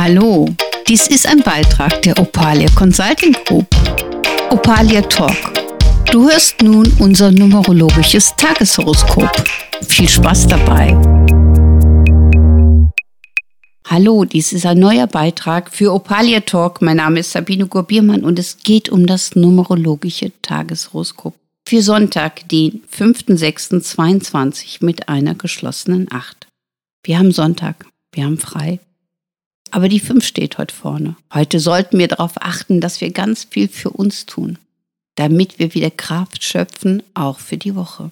Hallo, dies ist ein Beitrag der Opalia Consulting Group. Opalia Talk. Du hörst nun unser numerologisches Tageshoroskop. Viel Spaß dabei. Hallo, dies ist ein neuer Beitrag für Opalia Talk. Mein Name ist Sabine Gurbiermann und es geht um das numerologische Tageshoroskop für Sonntag, den 5.6.22 mit einer geschlossenen Acht. Wir haben Sonntag, wir haben frei. Aber die 5 steht heute vorne. Heute sollten wir darauf achten, dass wir ganz viel für uns tun, damit wir wieder Kraft schöpfen, auch für die Woche.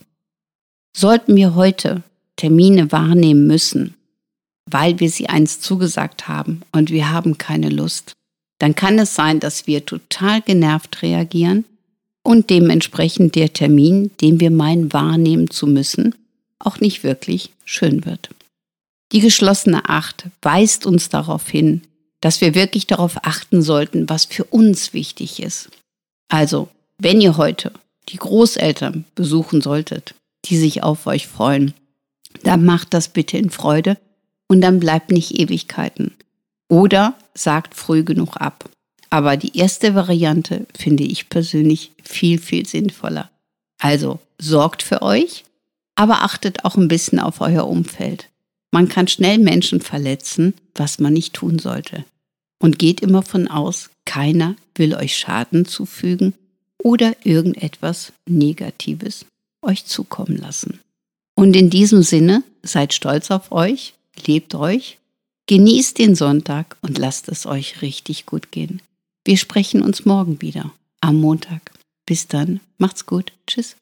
Sollten wir heute Termine wahrnehmen müssen, weil wir sie einst zugesagt haben und wir haben keine Lust, dann kann es sein, dass wir total genervt reagieren und dementsprechend der Termin, den wir meinen wahrnehmen zu müssen, auch nicht wirklich schön wird. Die geschlossene Acht weist uns darauf hin, dass wir wirklich darauf achten sollten, was für uns wichtig ist. Also, wenn ihr heute die Großeltern besuchen solltet, die sich auf euch freuen, dann macht das bitte in Freude und dann bleibt nicht Ewigkeiten. Oder sagt früh genug ab. Aber die erste Variante finde ich persönlich viel, viel sinnvoller. Also sorgt für euch, aber achtet auch ein bisschen auf euer Umfeld. Man kann schnell Menschen verletzen, was man nicht tun sollte. Und geht immer von aus, keiner will euch Schaden zufügen oder irgendetwas Negatives euch zukommen lassen. Und in diesem Sinne, seid stolz auf euch, lebt euch, genießt den Sonntag und lasst es euch richtig gut gehen. Wir sprechen uns morgen wieder, am Montag. Bis dann, macht's gut, tschüss.